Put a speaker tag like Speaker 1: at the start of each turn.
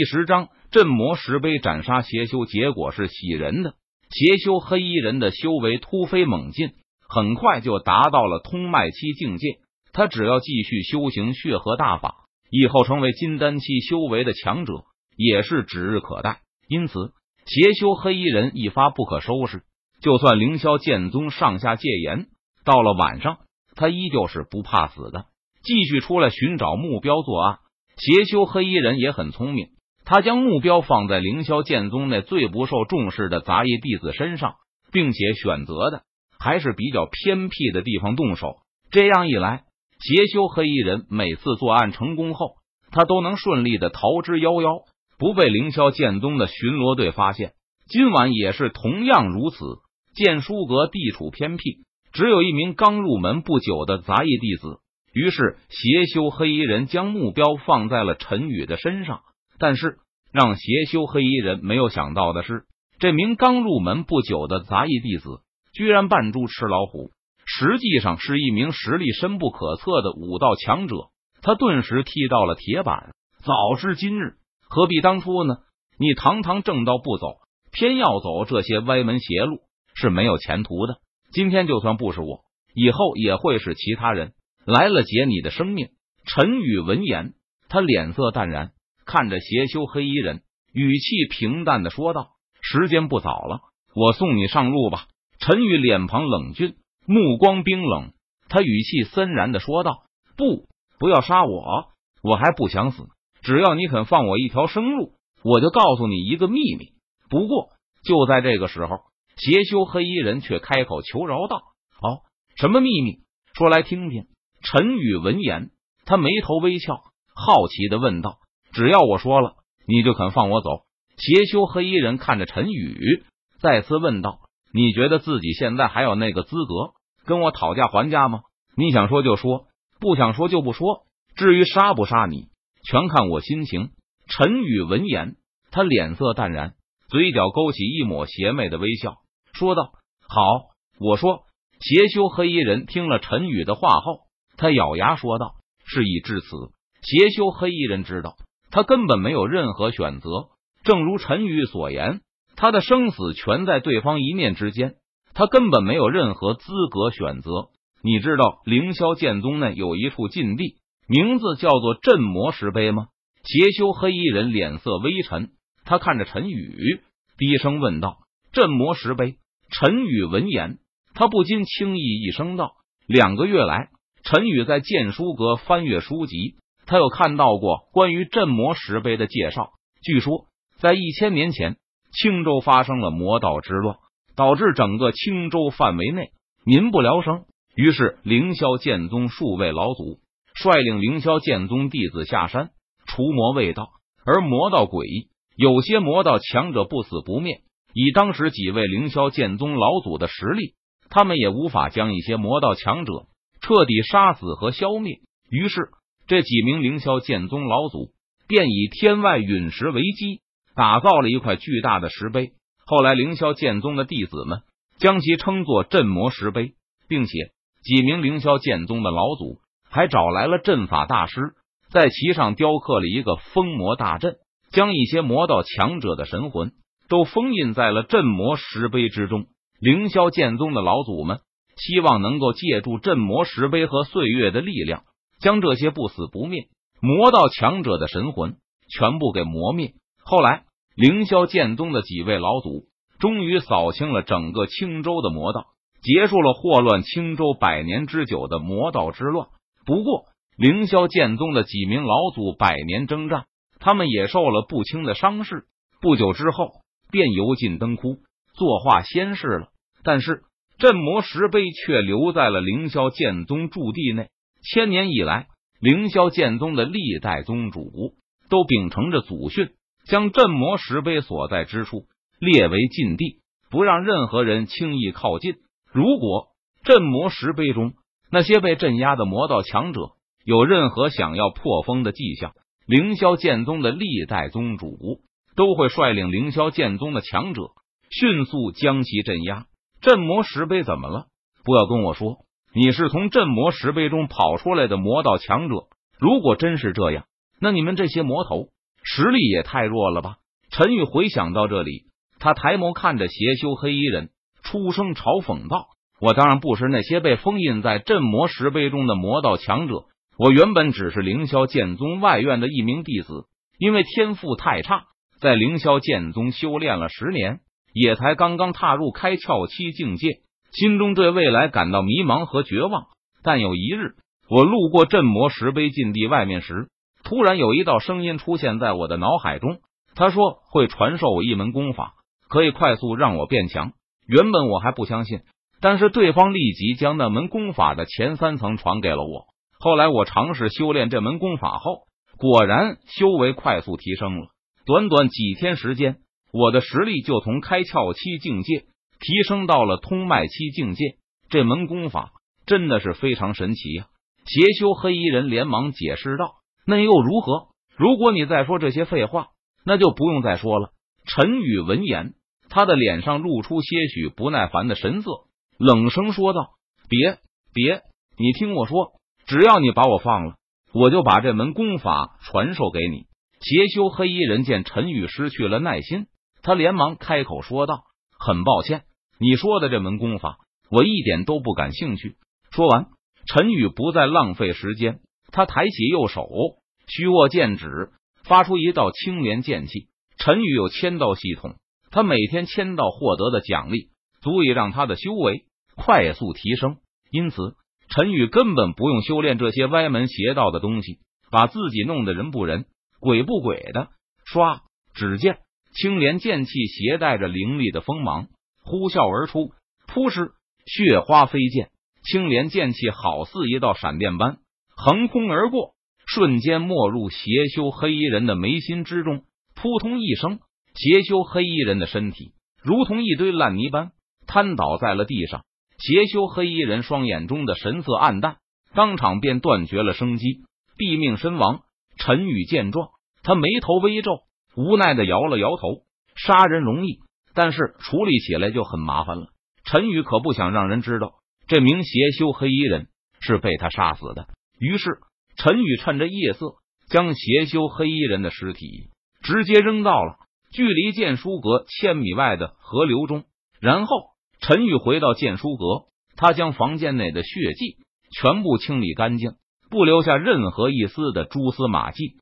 Speaker 1: 第十章镇魔石碑斩杀邪修，结果是喜人的。邪修黑衣人的修为突飞猛进，很快就达到了通脉期境界。他只要继续修行血河大法，以后成为金丹期修为的强者，也是指日可待。因此，邪修黑衣人一发不可收拾。就算凌霄剑宗上下戒严，到了晚上，他依旧是不怕死的，继续出来寻找目标作案。邪修黑衣人也很聪明，他将目标放在凌霄剑宗内最不受重视的杂役弟子身上，并且选择的还是比较偏僻的地方动手。这样一来，邪修黑衣人每次作案成功后，他都能顺利的逃之夭夭，不被凌霄剑宗的巡逻队发现。今晚也是同样如此。剑书阁地处偏僻，只有一名刚入门不久的杂役弟子。于是邪修黑衣人将目标放在了陈宇的身上。但是让邪修黑衣人没有想到的是，这名刚入门不久的杂役弟子居然扮猪吃老虎，实际上是一名实力深不可测的武道强者。他顿时踢到了铁板。早知今日，何必当初呢？你堂堂正道不走，偏要走这些歪门邪路。是没有前途的。今天就算不是我，以后也会是其他人来了劫你的生命。陈宇闻言，他脸色淡然，看着邪修黑衣人，语气平淡的说道：“时间不早了，我送你上路吧。”陈宇脸庞冷峻，目光冰冷，他语气森然的说道：“不，不要杀我，我还不想死。只要你肯放我一条生路，我就告诉你一个秘密。不过，就在这个时候。”邪修黑衣人却开口求饶道：“哦，什么秘密？说来听听。”陈宇闻言，他眉头微翘，好奇的问道：“只要我说了，你就肯放我走？”邪修黑衣人看着陈宇，再次问道：“你觉得自己现在还有那个资格跟我讨价还价吗？你想说就说，不想说就不说。至于杀不杀你，全看我心情。”陈宇闻言，他脸色淡然，嘴角勾起一抹邪魅的微笑。说道：“好，我说。”邪修黑衣人听了陈宇的话后，他咬牙说道：“事已至此，邪修黑衣人知道他根本没有任何选择。正如陈宇所言，他的生死全在对方一念之间，他根本没有任何资格选择。你知道凌霄剑宗内有一处禁地，名字叫做镇魔石碑吗？”邪修黑衣人脸色微沉，他看着陈宇，低声问道：“镇魔石碑。”陈宇闻言，他不禁轻易一声道：“两个月来，陈宇在剑书阁翻阅书籍，他有看到过关于镇魔石碑的介绍。据说，在一千年前，青州发生了魔道之乱，导致整个青州范围内民不聊生。于是，凌霄剑宗数位老祖率领凌霄剑宗弟子下山除魔卫道。而魔道诡异，有些魔道强者不死不灭。”以当时几位凌霄剑宗老祖的实力，他们也无法将一些魔道强者彻底杀死和消灭。于是，这几名凌霄剑宗老祖便以天外陨石为基，打造了一块巨大的石碑。后来，凌霄剑宗的弟子们将其称作镇魔石碑，并且几名凌霄剑宗的老祖还找来了阵法大师，在其上雕刻了一个封魔大阵，将一些魔道强者的神魂。都封印在了镇魔石碑之中。凌霄剑宗的老祖们希望能够借助镇魔石碑和岁月的力量，将这些不死不灭魔道强者的神魂全部给磨灭。后来，凌霄剑宗的几位老祖终于扫清了整个青州的魔道，结束了祸乱青州百年之久的魔道之乱。不过，凌霄剑宗的几名老祖百年征战，他们也受了不轻的伤势。不久之后。便油尽灯枯，作画仙逝了。但是镇魔石碑却留在了凌霄剑宗驻地内。千年以来，凌霄剑宗的历代宗主都秉承着祖训，将镇魔石碑所在之处列为禁地，不让任何人轻易靠近。如果镇魔石碑中那些被镇压的魔道强者有任何想要破封的迹象，凌霄剑宗的历代宗主。都会率领凌霄剑宗的强者迅速将其镇压。镇魔石碑怎么了？不要跟我说你是从镇魔石碑中跑出来的魔道强者。如果真是这样，那你们这些魔头实力也太弱了吧？陈宇回想到这里，他抬眸看着邪修黑衣人，出声嘲讽道：“我当然不是那些被封印在镇魔石碑中的魔道强者，我原本只是凌霄剑宗外院的一名弟子，因为天赋太差，在凌霄剑宗修炼了十年，也才刚刚踏入开窍期境界，心中对未来感到迷茫和绝望。但有一日，我路过镇魔石碑禁地外面时，突然有一道声音出现在我的脑海中。”他说会传授我一门功法，可以快速让我变强。原本我还不相信，但是对方立即将那门功法的前三层传给了我。后来我尝试修炼这门功法后，果然修为快速提升了。短短几天时间，我的实力就从开窍期境界提升到了通脉期境界。这门功法真的是非常神奇呀！邪修黑衣人连忙解释道：“那又如何？如果你再说这些废话。”那就不用再说了。陈宇闻言，他的脸上露出些许不耐烦的神色，冷声说道：“别别，你听我说，只要你把我放了，我就把这门功法传授给你。”邪修黑衣人见陈宇失去了耐心，他连忙开口说道：“很抱歉，你说的这门功法，我一点都不感兴趣。”说完，陈宇不再浪费时间，他抬起右手，虚握剑指。发出一道青莲剑气。陈宇有签到系统，他每天签到获得的奖励足以让他的修为快速提升。因此，陈宇根本不用修炼这些歪门邪道的东西，把自己弄得人不人、鬼不鬼的。唰！只见青莲剑气携带着凌厉的锋芒呼啸而出，扑哧，血花飞溅，青莲剑气好似一道闪电般横空而过。瞬间没入邪修黑衣人的眉心之中，扑通一声，邪修黑衣人的身体如同一堆烂泥般瘫倒在了地上。邪修黑衣人双眼中的神色暗淡，当场便断绝了生机，毙命身亡。陈宇见状，他眉头微皱，无奈的摇了摇头。杀人容易，但是处理起来就很麻烦了。陈宇可不想让人知道这名邪修黑衣人是被他杀死的，于是。陈宇趁着夜色，将邪修黑衣人的尸体直接扔到了距离剑书阁千米外的河流中。然后，陈宇回到剑书阁，他将房间内的血迹全部清理干净，不留下任何一丝的蛛丝马迹。